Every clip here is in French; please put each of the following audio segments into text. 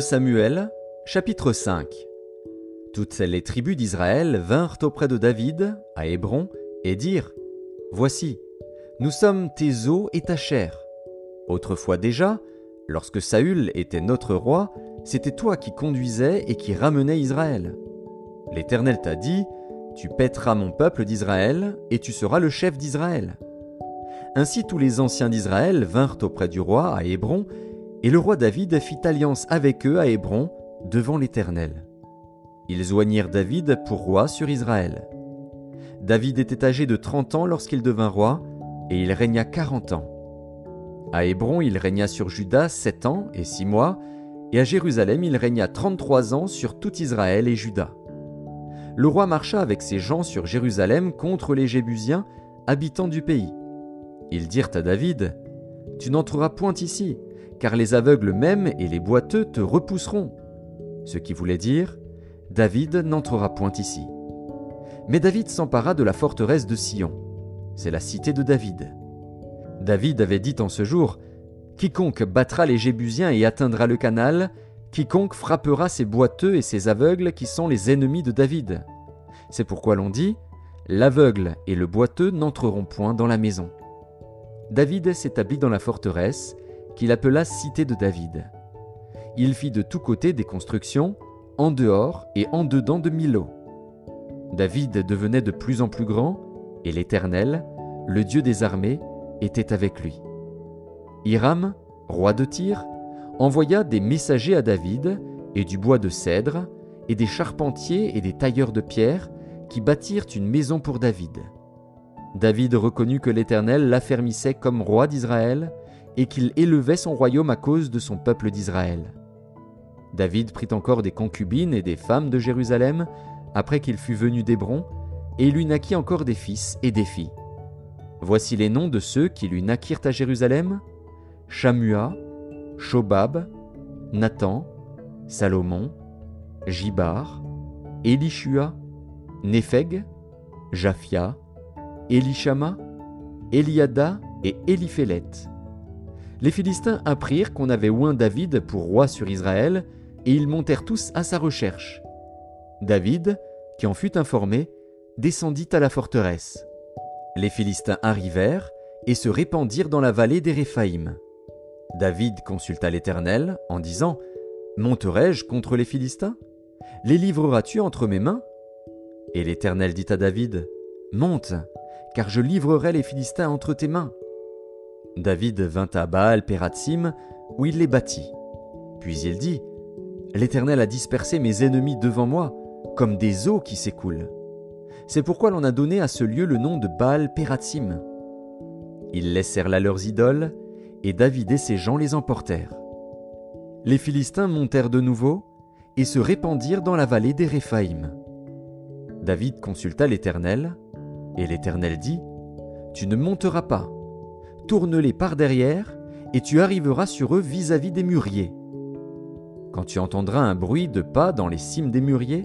2 Samuel, chapitre 5 Toutes les tribus d'Israël vinrent auprès de David, à Hébron, et dirent Voici, nous sommes tes os et ta chair. Autrefois déjà, lorsque Saül était notre roi, c'était toi qui conduisais et qui ramenais Israël. L'Éternel t'a dit Tu pèteras mon peuple d'Israël, et tu seras le chef d'Israël. Ainsi tous les anciens d'Israël vinrent auprès du roi à Hébron, et le roi David fit alliance avec eux à Hébron, devant l'Éternel. Ils oignirent David pour roi sur Israël. David était âgé de trente ans lorsqu'il devint roi, et il régna quarante ans. À Hébron il régna sur Juda sept ans et six mois, et à Jérusalem il régna trente-trois ans sur tout Israël et Juda. Le roi marcha avec ses gens sur Jérusalem contre les Jébusiens, habitants du pays. Ils dirent à David, Tu n'entreras point ici, car les aveugles même et les boiteux te repousseront. Ce qui voulait dire, David n'entrera point ici. Mais David s'empara de la forteresse de Sion. C'est la cité de David. David avait dit en ce jour, Quiconque battra les Jébusiens et atteindra le canal, quiconque frappera ces boiteux et ces aveugles qui sont les ennemis de David. C'est pourquoi l'on dit, L'aveugle et le boiteux n'entreront point dans la maison. David s'établit dans la forteresse, qu'il appela Cité de David. Il fit de tous côtés des constructions, en dehors et en dedans de Milo. David devenait de plus en plus grand, et l'Éternel, le Dieu des armées, était avec lui. Hiram, roi de Tyr, envoya des messagers à David, et du bois de cèdre, et des charpentiers et des tailleurs de pierre, qui bâtirent une maison pour David. David reconnut que l'Éternel l'affermissait comme roi d'Israël et qu'il élevait son royaume à cause de son peuple d'Israël. David prit encore des concubines et des femmes de Jérusalem après qu'il fut venu d'Hébron, et lui naquit encore des fils et des filles. Voici les noms de ceux qui lui naquirent à Jérusalem Shamua, Shobab, Nathan, Salomon, Jibar, Elishua, Népheg, Japhia, Elishama, Eliada et Eliphélet. Les Philistins apprirent qu'on avait oint David pour roi sur Israël, et ils montèrent tous à sa recherche. David, qui en fut informé, descendit à la forteresse. Les Philistins arrivèrent et se répandirent dans la vallée des Réphaïm. David consulta l'Éternel en disant Monterai-je contre les Philistins? Les livreras-tu entre mes mains? Et l'Éternel dit à David Monte, car je livrerai les Philistins entre tes mains. David vint à Baal Pératsim, où il les bâtit. Puis il dit L'Éternel a dispersé mes ennemis devant moi, comme des eaux qui s'écoulent. C'est pourquoi l'on a donné à ce lieu le nom de Baal Pératsim. Ils laissèrent là leurs idoles, et David et ses gens les emportèrent. Les Philistins montèrent de nouveau, et se répandirent dans la vallée des Réphaïm. David consulta l'Éternel, et l'Éternel dit, Tu ne monteras pas, tourne-les par derrière, et tu arriveras sur eux vis-à-vis des mûriers. Quand tu entendras un bruit de pas dans les cimes des mûriers,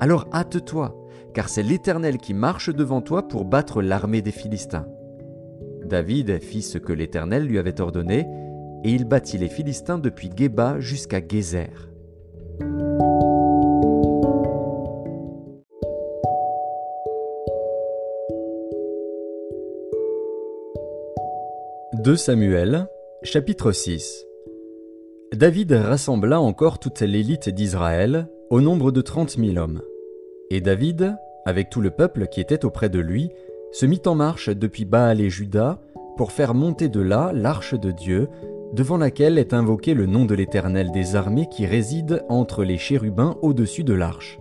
alors hâte-toi, car c'est l'Éternel qui marche devant toi pour battre l'armée des Philistins. David fit ce que l'Éternel lui avait ordonné, et il battit les Philistins depuis Géba jusqu'à Gézer. 2 Samuel, chapitre 6 David rassembla encore toute l'élite d'Israël, au nombre de trente mille hommes. Et David, avec tout le peuple qui était auprès de lui, se mit en marche depuis Baal et Juda pour faire monter de là l'arche de Dieu, devant laquelle est invoqué le nom de l'Éternel des armées qui réside entre les chérubins au-dessus de l'arche.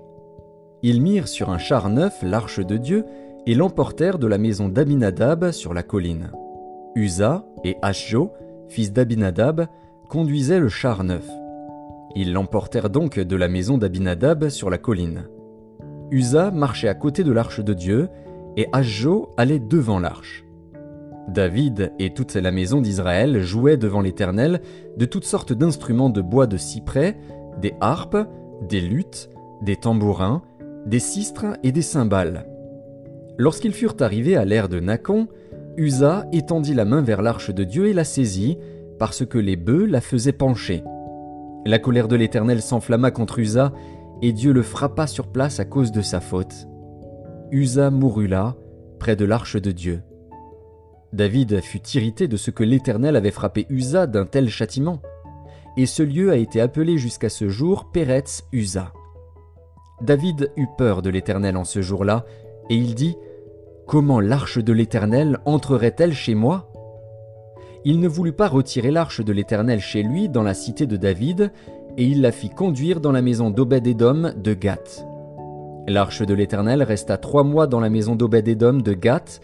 Ils mirent sur un char neuf l'arche de Dieu et l'emportèrent de la maison d'Abinadab sur la colline. Uza et Ashjo, fils d'Abinadab, conduisaient le char neuf. Ils l'emportèrent donc de la maison d'Abinadab sur la colline. Uza marchait à côté de l'arche de Dieu, et Ashjo allait devant l'arche. David et toute la maison d'Israël jouaient devant l'Éternel de toutes sortes d'instruments de bois de cyprès, des harpes, des luttes, des tambourins, des sistres et des cymbales. Lorsqu'ils furent arrivés à l'ère de Nacon, Usa étendit la main vers l'arche de Dieu et la saisit, parce que les bœufs la faisaient pencher. La colère de l'Éternel s'enflamma contre Usa, et Dieu le frappa sur place à cause de sa faute. Usa mourut là, près de l'arche de Dieu. David fut irrité de ce que l'Éternel avait frappé Usa d'un tel châtiment, et ce lieu a été appelé jusqu'à ce jour Péretz Usa. David eut peur de l'Éternel en ce jour-là, et il dit Comment l'arche de l'Éternel entrerait-elle chez moi? Il ne voulut pas retirer l'arche de l'Éternel chez lui dans la cité de David, et il la fit conduire dans la maison d'Obed-Édom de Gath. L'arche de l'Éternel resta trois mois dans la maison d'Obed-Édom de Gath,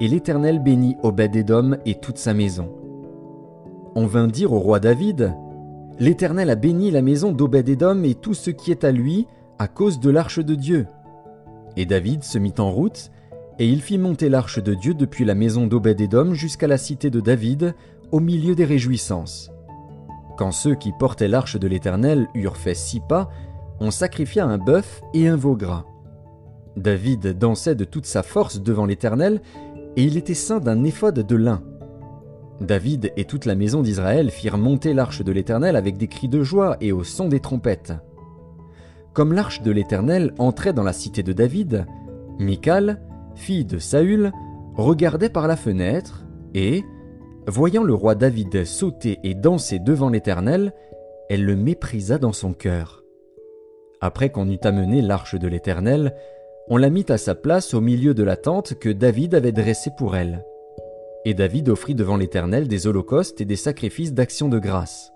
et l'Éternel bénit Obed-Édom et toute sa maison. On vint dire au roi David L'Éternel a béni la maison d'Obed-Édom et tout ce qui est à lui à cause de l'arche de Dieu. Et David se mit en route, et il fit monter l'arche de Dieu depuis la maison d'Obed-Édom jusqu'à la cité de David, au milieu des réjouissances. Quand ceux qui portaient l'arche de l'Éternel eurent fait six pas, on sacrifia un bœuf et un veau gras. David dansait de toute sa force devant l'Éternel, et il était ceint d'un éphode de lin. David et toute la maison d'Israël firent monter l'arche de l'Éternel avec des cris de joie et au son des trompettes. Comme l'arche de l'Éternel entrait dans la cité de David, Michal, fille de Saül, regardait par la fenêtre, et, voyant le roi David sauter et danser devant l'Éternel, elle le méprisa dans son cœur. Après qu'on eut amené l'arche de l'Éternel, on la mit à sa place au milieu de la tente que David avait dressée pour elle. Et David offrit devant l'Éternel des holocaustes et des sacrifices d'action de grâce.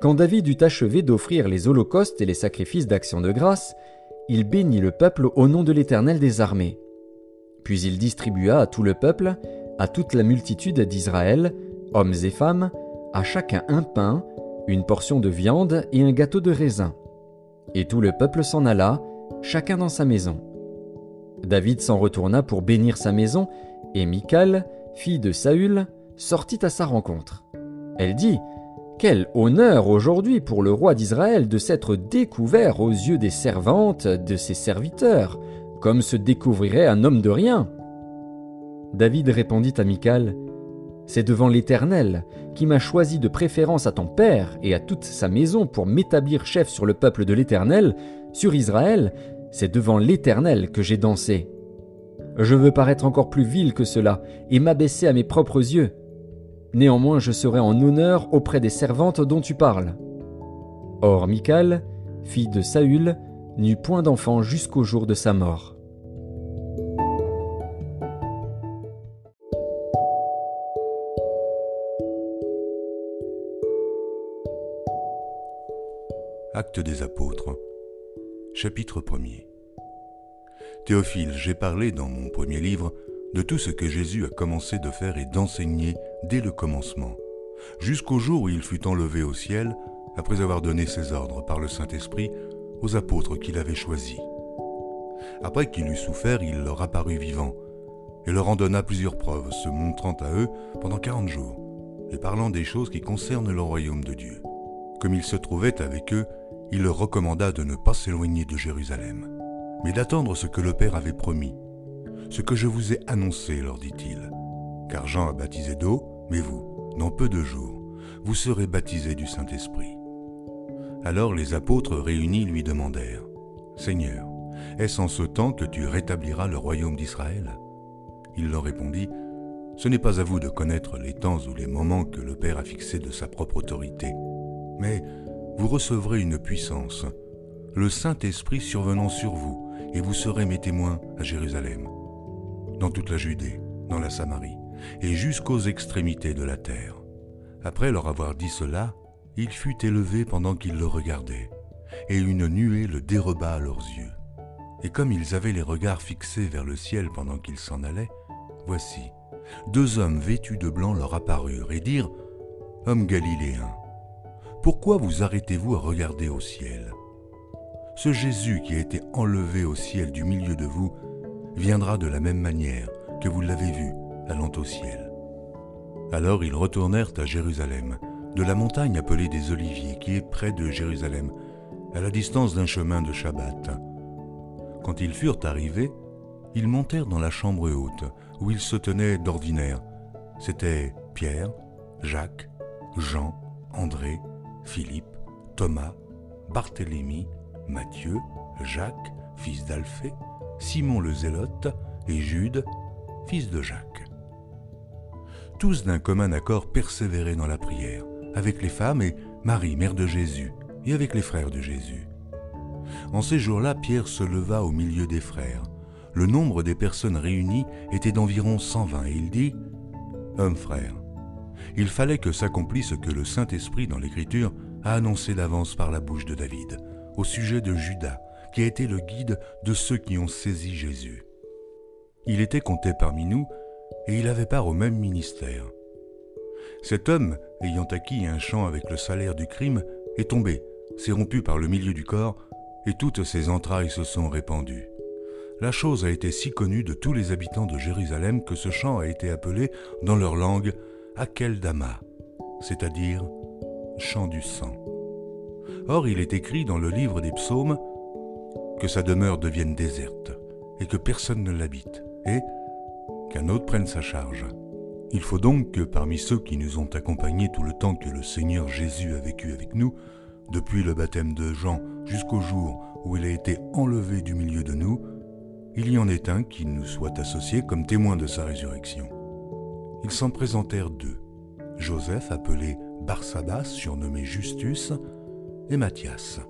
Quand David eut achevé d'offrir les holocaustes et les sacrifices d'action de grâce, il bénit le peuple au nom de l'Éternel des armées. Puis il distribua à tout le peuple, à toute la multitude d'Israël, hommes et femmes, à chacun un pain, une portion de viande et un gâteau de raisin. Et tout le peuple s'en alla, chacun dans sa maison. David s'en retourna pour bénir sa maison, et Michal, fille de Saül, sortit à sa rencontre. Elle dit Quel honneur aujourd'hui pour le roi d'Israël de s'être découvert aux yeux des servantes de ses serviteurs, comme se découvrirait un homme de rien. David répondit à Michal C'est devant l'Éternel, qui m'a choisi de préférence à ton père et à toute sa maison pour m'établir chef sur le peuple de l'Éternel, sur Israël, c'est devant l'Éternel que j'ai dansé. Je veux paraître encore plus vil que cela, et m'abaisser à mes propres yeux. Néanmoins je serai en honneur auprès des servantes dont tu parles. Or Michal, fille de Saül, n'eut point d'enfant jusqu'au jour de sa mort. Acte des apôtres, chapitre 1er. Théophile, j'ai parlé dans mon premier livre de tout ce que Jésus a commencé de faire et d'enseigner dès le commencement, jusqu'au jour où il fut enlevé au ciel, après avoir donné ses ordres par le Saint-Esprit aux apôtres qu'il avait choisis. Après qu'il eut souffert, il leur apparut vivant, et leur en donna plusieurs preuves, se montrant à eux pendant quarante jours, et parlant des choses qui concernent le royaume de Dieu. Comme il se trouvait avec eux, il leur recommanda de ne pas s'éloigner de Jérusalem, mais d'attendre ce que le Père avait promis. Ce que je vous ai annoncé, leur dit-il. Car Jean a baptisé d'eau, mais vous, dans peu de jours, vous serez baptisés du Saint-Esprit. Alors les apôtres réunis lui demandèrent, Seigneur, est-ce en ce temps que tu rétabliras le royaume d'Israël? Il leur répondit, Ce n'est pas à vous de connaître les temps ou les moments que le Père a fixés de sa propre autorité, mais vous recevrez une puissance, le Saint-Esprit survenant sur vous, et vous serez mes témoins à Jérusalem, dans toute la Judée, dans la Samarie, et jusqu'aux extrémités de la terre. Après leur avoir dit cela, il fut élevé pendant qu'ils le regardaient, et une nuée le déroba à leurs yeux. Et comme ils avaient les regards fixés vers le ciel pendant qu'ils s'en allaient, voici, deux hommes vêtus de blanc leur apparurent et dirent, Hommes galiléens, pourquoi vous arrêtez-vous à regarder au ciel? Ce Jésus qui a été enlevé au ciel du milieu de vous viendra de la même manière que vous l'avez vu allant au ciel. Alors ils retournèrent à Jérusalem, de la montagne appelée des Oliviers, qui est près de Jérusalem, à la distance d'un chemin de Shabbat. Quand ils furent arrivés, ils montèrent dans la chambre haute, où ils se tenaient d'ordinaire. C'étaient Pierre, Jacques, Jean, André, Philippe, Thomas, Barthélemy, Matthieu, Jacques, fils d'Alphée, Simon le Zélote et Jude, fils de Jacques. Tous d'un commun accord persévéraient dans la prière, avec les femmes et Marie, mère de Jésus, et avec les frères de Jésus. En ces jours-là, Pierre se leva au milieu des frères. Le nombre des personnes réunies était d'environ 120 et il dit Hommes frères, il fallait que s'accomplisse ce que le Saint-Esprit dans l'Écriture a annoncé d'avance par la bouche de David, au sujet de Judas, qui a été le guide de ceux qui ont saisi Jésus. Il était compté parmi nous et il avait part au même ministère. Cet homme, ayant acquis un champ avec le salaire du crime, est tombé, s'est rompu par le milieu du corps, et toutes ses entrailles se sont répandues. La chose a été si connue de tous les habitants de Jérusalem que ce chant a été appelé, dans leur langue, Akeldama, c'est-à-dire chant du sang. Or, il est écrit dans le livre des psaumes que sa demeure devienne déserte, et que personne ne l'habite, et qu'un autre prenne sa charge. Il faut donc que parmi ceux qui nous ont accompagnés tout le temps que le Seigneur Jésus a vécu avec nous, depuis le baptême de Jean jusqu'au jour où il a été enlevé du milieu de nous, il y en ait un qui nous soit associé comme témoin de sa résurrection. Ils s'en présentèrent deux, Joseph appelé Barsabas, surnommé Justus, et Matthias.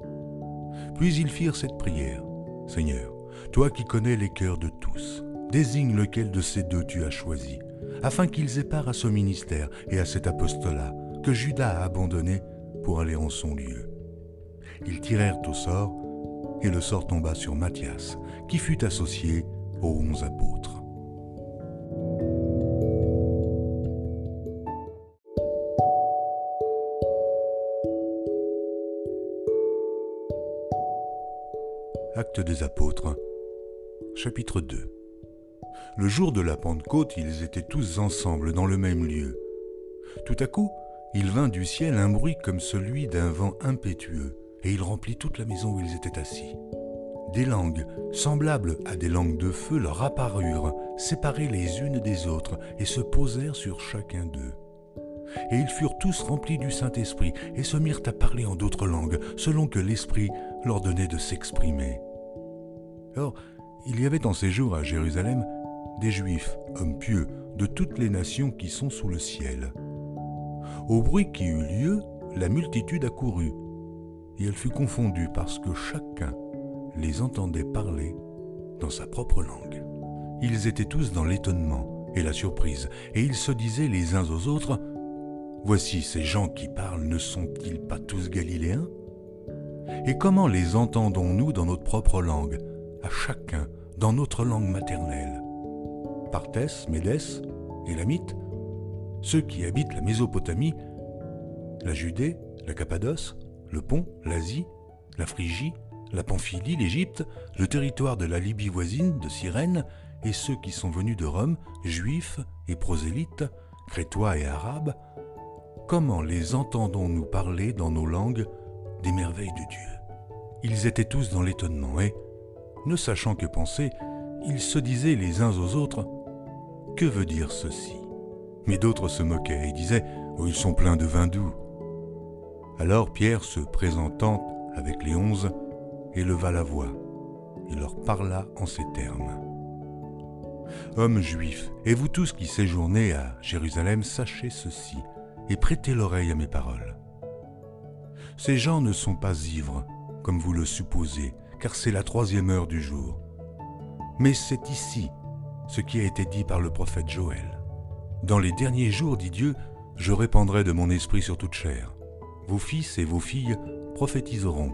Puis ils firent cette prière. Seigneur, toi qui connais les cœurs de tous, désigne lequel de ces deux tu as choisi, afin qu'ils aient part à ce ministère et à cet apostolat que Judas a abandonné pour aller en son lieu. Ils tirèrent au sort, et le sort tomba sur Matthias, qui fut associé aux onze apôtres. Des apôtres, chapitre 2 Le jour de la Pentecôte, ils étaient tous ensemble dans le même lieu. Tout à coup, il vint du ciel un bruit comme celui d'un vent impétueux, et il remplit toute la maison où ils étaient assis. Des langues, semblables à des langues de feu, leur apparurent, séparées les unes des autres, et se posèrent sur chacun d'eux. Et ils furent tous remplis du Saint-Esprit, et se mirent à parler en d'autres langues, selon que l'Esprit leur donnait de s'exprimer. Or, il y avait en ces jours à Jérusalem des Juifs, hommes pieux, de toutes les nations qui sont sous le ciel. Au bruit qui eut lieu, la multitude accourut, et elle fut confondue parce que chacun les entendait parler dans sa propre langue. Ils étaient tous dans l'étonnement et la surprise, et ils se disaient les uns aux autres, Voici ces gens qui parlent ne sont-ils pas tous galiléens? Et comment les entendons-nous dans notre propre langue, à chacun dans notre langue maternelle. Parthès, Médès, Élamite, ceux qui habitent la Mésopotamie, la Judée, la Cappadoce, le Pont, l'Asie, la Phrygie, la Pamphylie, l'Égypte, le territoire de la Libye voisine, de Cyrène, et ceux qui sont venus de Rome, juifs et prosélytes, crétois et arabes, comment les entendons-nous parler dans nos langues des merveilles de Dieu? Ils étaient tous dans l'étonnement et, ne sachant que penser, ils se disaient les uns aux autres Que veut dire ceci? Mais d'autres se moquaient et disaient Oh, ils sont pleins de vin doux. Alors Pierre, se présentant avec les onze, éleva la voix et leur parla en ces termes. Hommes juifs, et vous tous qui séjournez à Jérusalem, sachez ceci, et prêtez l'oreille à mes paroles. Ces gens ne sont pas ivres, comme vous le supposez, car c'est la troisième heure du jour. Mais c'est ici ce qui a été dit par le prophète Joël. Dans les derniers jours, dit Dieu, je répandrai de mon esprit sur toute chair. Vos fils et vos filles prophétiseront.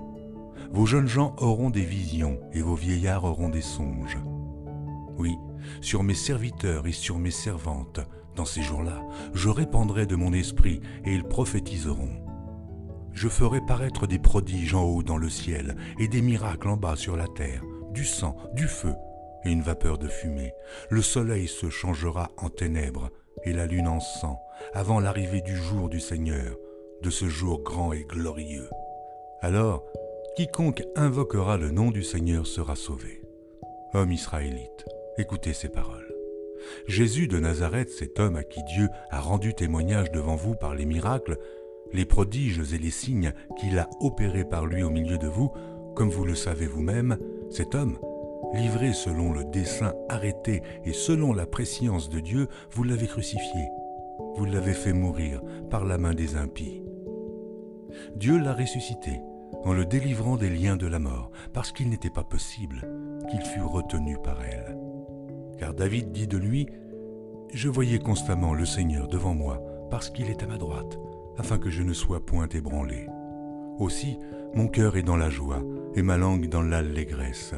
Vos jeunes gens auront des visions et vos vieillards auront des songes. Oui, sur mes serviteurs et sur mes servantes, dans ces jours-là, je répandrai de mon esprit et ils prophétiseront. Je ferai paraître des prodiges en haut dans le ciel et des miracles en bas sur la terre, du sang, du feu et une vapeur de fumée. Le soleil se changera en ténèbres et la lune en sang avant l'arrivée du jour du Seigneur, de ce jour grand et glorieux. Alors, quiconque invoquera le nom du Seigneur sera sauvé. Homme israélite, écoutez ces paroles. Jésus de Nazareth, cet homme à qui Dieu a rendu témoignage devant vous par les miracles, les prodiges et les signes qu'il a opérés par lui au milieu de vous, comme vous le savez vous-même, cet homme, livré selon le dessein arrêté et selon la préscience de Dieu, vous l'avez crucifié, vous l'avez fait mourir par la main des impies. Dieu l'a ressuscité en le délivrant des liens de la mort, parce qu'il n'était pas possible qu'il fût retenu par elle. Car David dit de lui, Je voyais constamment le Seigneur devant moi, parce qu'il est à ma droite, afin que je ne sois point ébranlé. Aussi, mon cœur est dans la joie, et ma langue dans l'allégresse,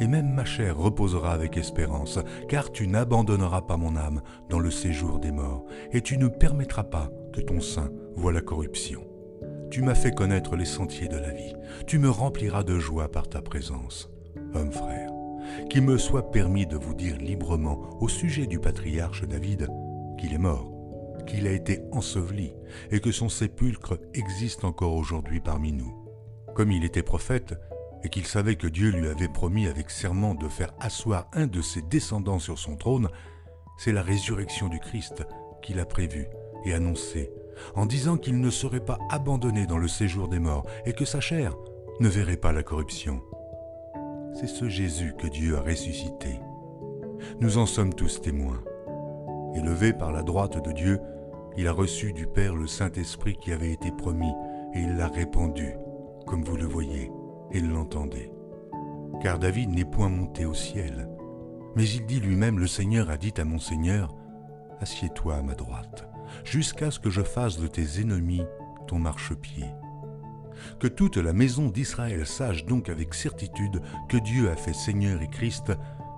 et même ma chair reposera avec espérance, car tu n'abandonneras pas mon âme dans le séjour des morts, et tu ne permettras pas que ton sein voie la corruption. Tu m'as fait connaître les sentiers de la vie, tu me rempliras de joie par ta présence. Homme frère, qu'il me soit permis de vous dire librement au sujet du patriarche David qu'il est mort, qu'il a été enseveli, et que son sépulcre existe encore aujourd'hui parmi nous. Comme il était prophète, et qu'il savait que Dieu lui avait promis avec serment de faire asseoir un de ses descendants sur son trône, c'est la résurrection du Christ qu'il a prévue et annoncée, en disant qu'il ne serait pas abandonné dans le séjour des morts et que sa chair ne verrait pas la corruption. C'est ce Jésus que Dieu a ressuscité. Nous en sommes tous témoins. Élevé par la droite de Dieu, il a reçu du Père le Saint-Esprit qui avait été promis et il l'a répandu, comme vous le voyez et l'entendez. Car David n'est point monté au ciel, mais il dit lui-même, le Seigneur a dit à mon Seigneur, Assieds-toi à ma droite, jusqu'à ce que je fasse de tes ennemis ton marchepied. Que toute la maison d'Israël sache donc avec certitude que Dieu a fait Seigneur et Christ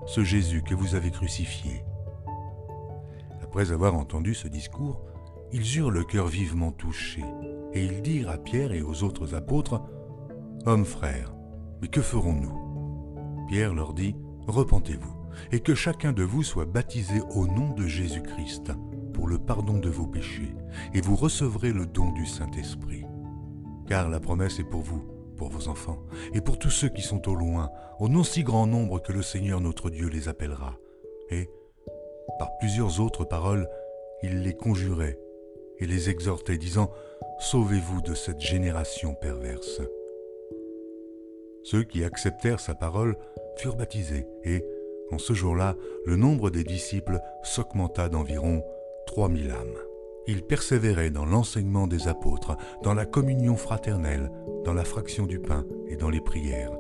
ce Jésus que vous avez crucifié. Après avoir entendu ce discours, ils eurent le cœur vivement touché, et ils dirent à Pierre et aux autres apôtres, Hommes frères, mais que ferons-nous? Pierre leur dit, Repentez-vous, et que chacun de vous soit baptisé au nom de Jésus-Christ pour le pardon de vos péchés, et vous recevrez le don du Saint-Esprit. Car la promesse est pour vous, pour vos enfants, et pour tous ceux qui sont au loin, au non si grand nombre que le Seigneur notre Dieu les appellera. Et, par plusieurs autres paroles, il les conjurait et les exhortait, disant, Sauvez-vous de cette génération perverse. Ceux qui acceptèrent sa parole furent baptisés, et, en ce jour-là, le nombre des disciples s'augmenta d'environ trois mille âmes. Ils persévéraient dans l'enseignement des apôtres, dans la communion fraternelle, dans la fraction du pain et dans les prières.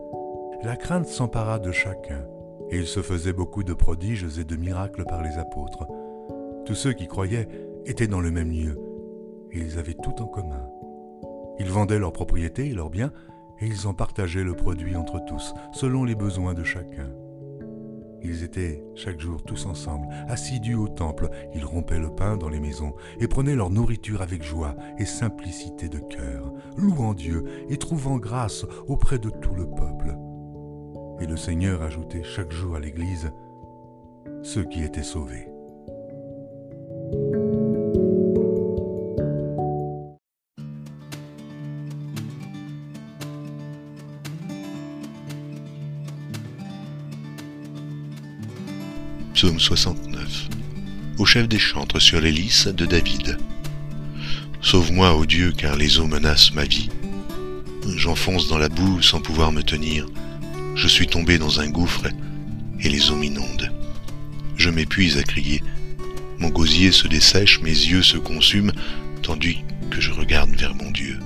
La crainte s'empara de chacun, et il se faisait beaucoup de prodiges et de miracles par les apôtres. Tous ceux qui croyaient étaient dans le même lieu, et ils avaient tout en commun. Ils vendaient leurs propriétés et leurs biens, et ils en partageaient le produit entre tous, selon les besoins de chacun. Ils étaient chaque jour tous ensemble, assidus au temple, ils rompaient le pain dans les maisons et prenaient leur nourriture avec joie et simplicité de cœur, louant Dieu et trouvant grâce auprès de tout le peuple. Et le Seigneur ajoutait chaque jour à l'Église ceux qui étaient sauvés. Psaume 69. Au chef des chantres sur les de David. Sauve-moi, ô Dieu, car les eaux menacent ma vie. J'enfonce dans la boue sans pouvoir me tenir. Je suis tombé dans un gouffre et les eaux m'inondent. Je m'épuise à crier. Mon gosier se dessèche, mes yeux se consument, tandis que je regarde vers mon Dieu.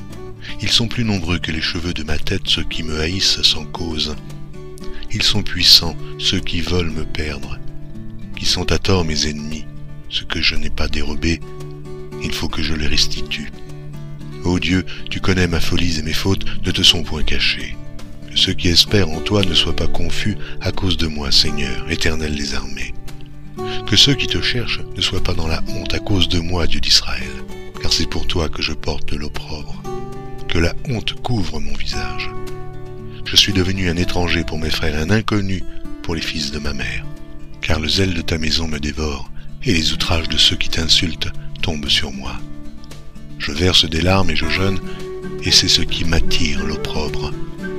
Ils sont plus nombreux que les cheveux de ma tête, ceux qui me haïssent sans cause. Ils sont puissants, ceux qui veulent me perdre qui sont à tort mes ennemis. Ce que je n'ai pas dérobé, il faut que je les restitue. Ô Dieu, tu connais ma folie et mes fautes ne te sont point cachées. Ceux qui espèrent en toi ne soient pas confus à cause de moi, Seigneur, éternel des armées. Que ceux qui te cherchent ne soient pas dans la honte à cause de moi, Dieu d'Israël, car c'est pour toi que je porte l'opprobre. Que la honte couvre mon visage. Je suis devenu un étranger pour mes frères, un inconnu pour les fils de ma mère car le zèle de ta maison me dévore, et les outrages de ceux qui t'insultent tombent sur moi. Je verse des larmes et je jeûne, et c'est ce qui m'attire l'opprobre.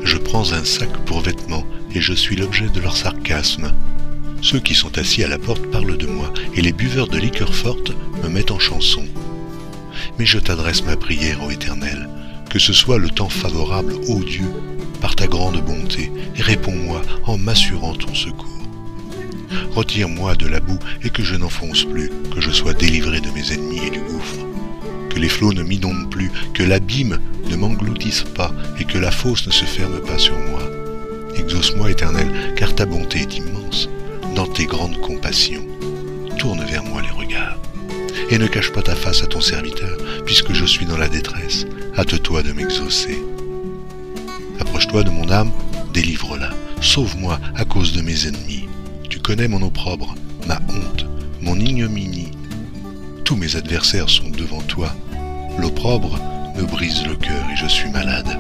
Je prends un sac pour vêtements, et je suis l'objet de leur sarcasme. Ceux qui sont assis à la porte parlent de moi, et les buveurs de liqueur forte me mettent en chanson. mais je t'adresse ma prière, ô Éternel, que ce soit le temps favorable, ô Dieu, par ta grande bonté, et réponds-moi en m'assurant ton secours. Retire-moi de la boue et que je n'enfonce plus, que je sois délivré de mes ennemis et du gouffre. Que les flots ne m'inondent plus, que l'abîme ne m'engloutisse pas et que la fosse ne se ferme pas sur moi. Exauce-moi, Éternel, car ta bonté est immense. Dans tes grandes compassions, tourne vers moi les regards. Et ne cache pas ta face à ton serviteur, puisque je suis dans la détresse. Hâte-toi de m'exaucer. Approche-toi de mon âme, délivre-la. Sauve-moi à cause de mes ennemis. Tu connais mon opprobre, ma honte, mon ignominie. Tous mes adversaires sont devant toi. L'opprobre me brise le cœur et je suis malade.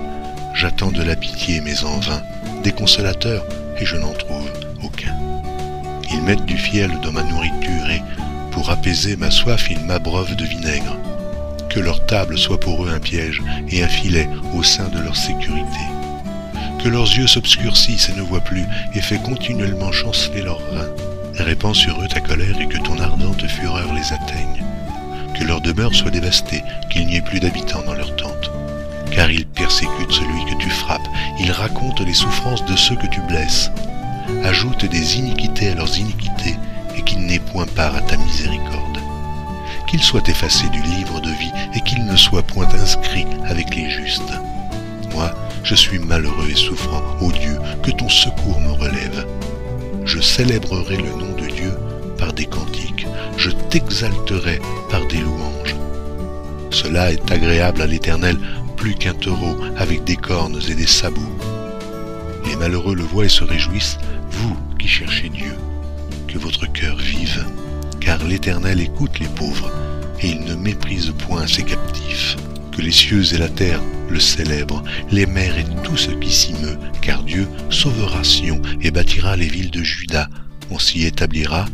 J'attends de la pitié, mais en vain, des consolateurs, et je n'en trouve aucun. Ils mettent du fiel dans ma nourriture et, pour apaiser ma soif, ils m'abreuvent de vinaigre. Que leur table soit pour eux un piège et un filet au sein de leur sécurité. Que leurs yeux s'obscurcissent et ne voient plus, et fait continuellement chanceler leurs reins. Répands sur eux ta colère et que ton ardente fureur les atteigne. Que leur demeure soit dévastée, qu'il n'y ait plus d'habitants dans leur tente. Car ils persécutent celui que tu frappes, ils racontent les souffrances de ceux que tu blesses. Ajoute des iniquités à leurs iniquités, et qu'ils n'aient point part à ta miséricorde. Qu'ils soient effacés du livre de vie, et qu'ils ne soient point inscrits avec les justes. Moi, je suis malheureux et souffrant, ô Dieu, que ton secours me relève. Je célébrerai le nom de Dieu par des cantiques, je t'exalterai par des louanges. Cela est agréable à l'Éternel plus qu'un taureau avec des cornes et des sabots. Les malheureux le voient et se réjouissent, vous qui cherchez Dieu. Que votre cœur vive, car l'Éternel écoute les pauvres, et il ne méprise point ses captifs. Que les cieux et la terre le célèbrent, les mers et tout ce qui s'y meut, car Dieu sauvera Sion et bâtira les villes de Juda. On s'y établira,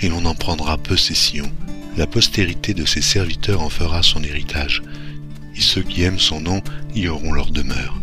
et l'on en prendra possession. La postérité de ses serviteurs en fera son héritage, et ceux qui aiment son nom y auront leur demeure.